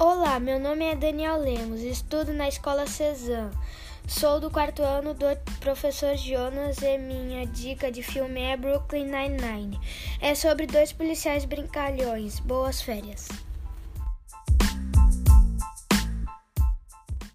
Olá, meu nome é Daniel Lemos, estudo na escola Cezan. Sou do quarto ano do professor Jonas e minha dica de filme é Brooklyn Nine-Nine. É sobre dois policiais brincalhões. Boas férias.